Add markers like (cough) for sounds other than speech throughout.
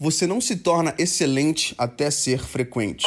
Você não se torna excelente até ser frequente.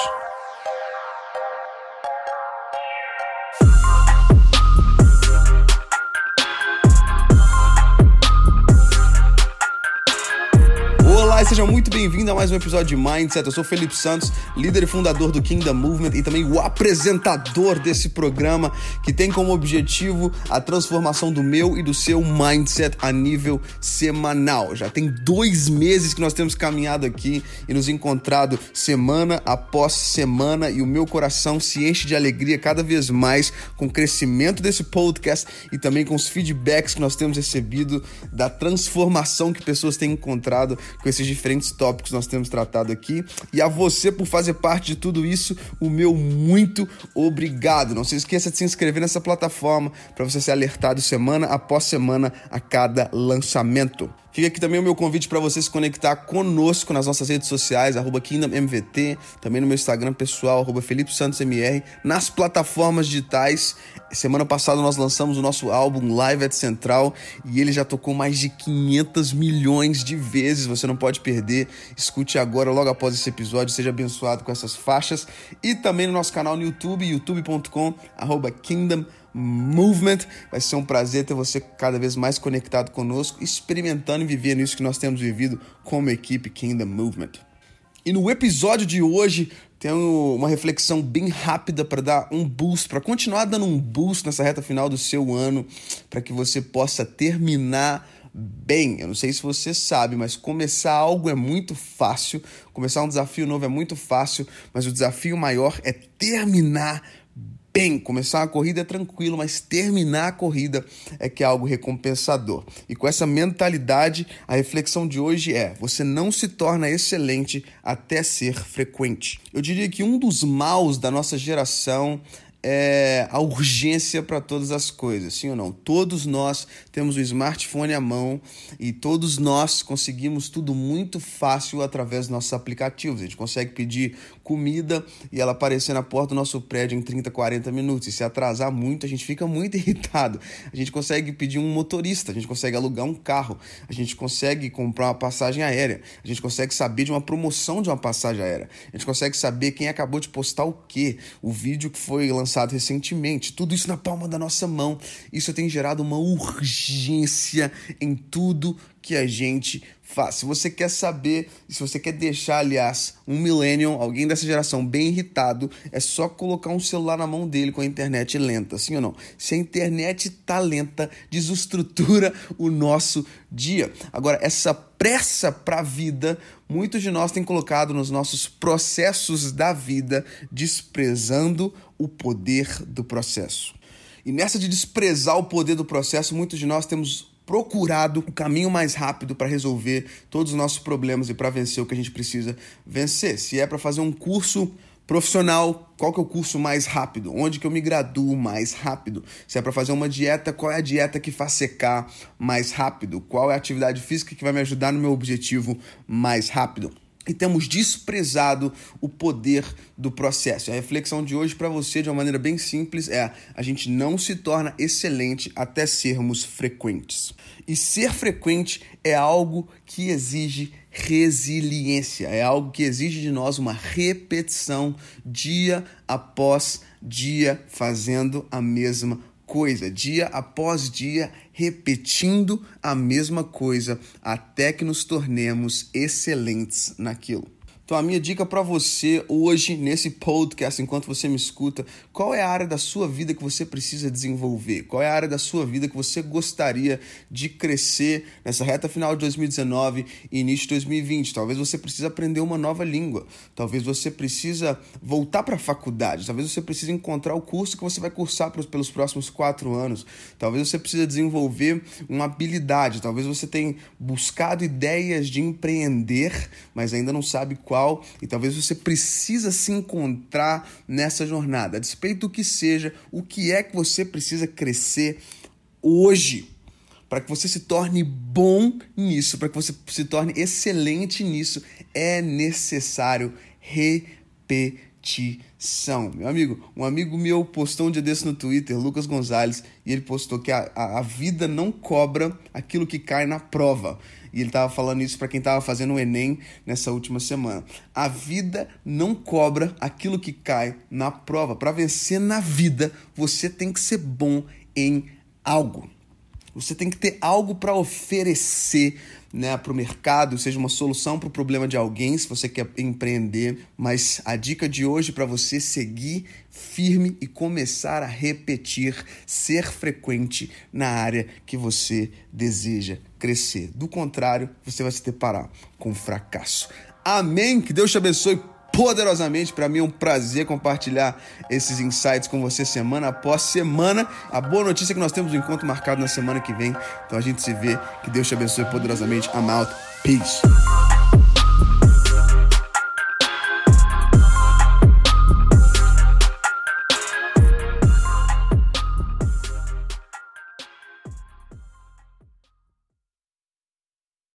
Sejam muito bem-vindos a mais um episódio de Mindset. Eu sou Felipe Santos, líder e fundador do Kingdom Movement e também o apresentador desse programa que tem como objetivo a transformação do meu e do seu mindset a nível semanal. Já tem dois meses que nós temos caminhado aqui e nos encontrado semana após semana e o meu coração se enche de alegria cada vez mais com o crescimento desse podcast e também com os feedbacks que nós temos recebido da transformação que pessoas têm encontrado com esses diferentes tópicos nós temos tratado aqui. E a você por fazer parte de tudo isso, o meu muito obrigado. Não se esqueça de se inscrever nessa plataforma para você ser alertado semana após semana a cada lançamento. Fica aqui também o meu convite para você se conectar conosco nas nossas redes sociais, arroba KingdomMVT, também no meu Instagram pessoal, arroba Felipe Santos MR, nas plataformas digitais. Semana passada nós lançamos o nosso álbum Live at Central e ele já tocou mais de 500 milhões de vezes, você não pode perder. Escute agora, logo após esse episódio, seja abençoado com essas faixas. E também no nosso canal no YouTube, youtube.com, arroba KingdomMVT Movement. Vai ser um prazer ter você cada vez mais conectado conosco, experimentando e vivendo isso que nós temos vivido como equipe Kingdom Movement. E no episódio de hoje, tenho uma reflexão bem rápida para dar um boost, para continuar dando um boost nessa reta final do seu ano, para que você possa terminar bem. Eu não sei se você sabe, mas começar algo é muito fácil, começar um desafio novo é muito fácil, mas o desafio maior é terminar bem. Começar a corrida é tranquilo, mas terminar a corrida é que é algo recompensador. E com essa mentalidade, a reflexão de hoje é: você não se torna excelente até ser frequente. Eu diria que um dos maus da nossa geração é, a urgência para todas as coisas, sim ou não? Todos nós temos o smartphone à mão e todos nós conseguimos tudo muito fácil através dos nossos aplicativos. A gente consegue pedir comida e ela aparecer na porta do nosso prédio em 30, 40 minutos. E se atrasar muito, a gente fica muito (laughs) irritado. A gente consegue pedir um motorista, a gente consegue alugar um carro, a gente consegue comprar uma passagem aérea, a gente consegue saber de uma promoção de uma passagem aérea, a gente consegue saber quem acabou de postar o quê, o vídeo que foi lançado lançado recentemente. Tudo isso na palma da nossa mão. Isso tem gerado uma urgência em tudo que a gente Se você quer saber, se você quer deixar, aliás, um millennial, alguém dessa geração bem irritado, é só colocar um celular na mão dele com a internet lenta, sim ou não? Se a internet tá lenta, desestrutura o nosso dia. Agora, essa pressa para a vida, muitos de nós têm colocado nos nossos processos da vida, desprezando o poder do processo. E nessa de desprezar o poder do processo, muitos de nós temos procurado o caminho mais rápido para resolver todos os nossos problemas e para vencer o que a gente precisa vencer. Se é para fazer um curso profissional, qual que é o curso mais rápido? Onde que eu me graduo mais rápido? Se é para fazer uma dieta, qual é a dieta que faz secar mais rápido? Qual é a atividade física que vai me ajudar no meu objetivo mais rápido? E temos desprezado o poder do processo. A reflexão de hoje para você, de uma maneira bem simples, é: a gente não se torna excelente até sermos frequentes. E ser frequente é algo que exige resiliência, é algo que exige de nós uma repetição dia após dia, fazendo a mesma coisa, dia após dia, repetindo a mesma coisa até que nos tornemos excelentes naquilo. Então, a minha dica para você hoje, nesse podcast, enquanto você me escuta, qual é a área da sua vida que você precisa desenvolver? Qual é a área da sua vida que você gostaria de crescer nessa reta final de 2019 e início de 2020? Talvez você precise aprender uma nova língua. Talvez você precisa voltar para a faculdade. Talvez você precise encontrar o curso que você vai cursar pelos próximos quatro anos. Talvez você precise desenvolver uma habilidade. Talvez você tenha buscado ideias de empreender, mas ainda não sabe qual e talvez você precisa se encontrar nessa jornada. A despeito do que seja, o que é que você precisa crescer hoje para que você se torne bom nisso, para que você se torne excelente nisso, é necessário repetição. Meu amigo, um amigo meu postou um dia desse no Twitter, Lucas Gonzalez, e ele postou que a, a, a vida não cobra aquilo que cai na prova. E ele estava falando isso para quem estava fazendo o Enem nessa última semana. A vida não cobra aquilo que cai na prova. Para vencer na vida, você tem que ser bom em algo. Você tem que ter algo para oferecer né, para o mercado, seja uma solução para o problema de alguém, se você quer empreender. Mas a dica de hoje para você seguir firme e começar a repetir, ser frequente na área que você deseja crescer. Do contrário, você vai se deparar com fracasso. Amém? Que Deus te abençoe poderosamente. Para mim é um prazer compartilhar esses insights com você semana após semana. A boa notícia é que nós temos um encontro marcado na semana que vem. Então a gente se vê. Que Deus te abençoe poderosamente. I'm out. Peace.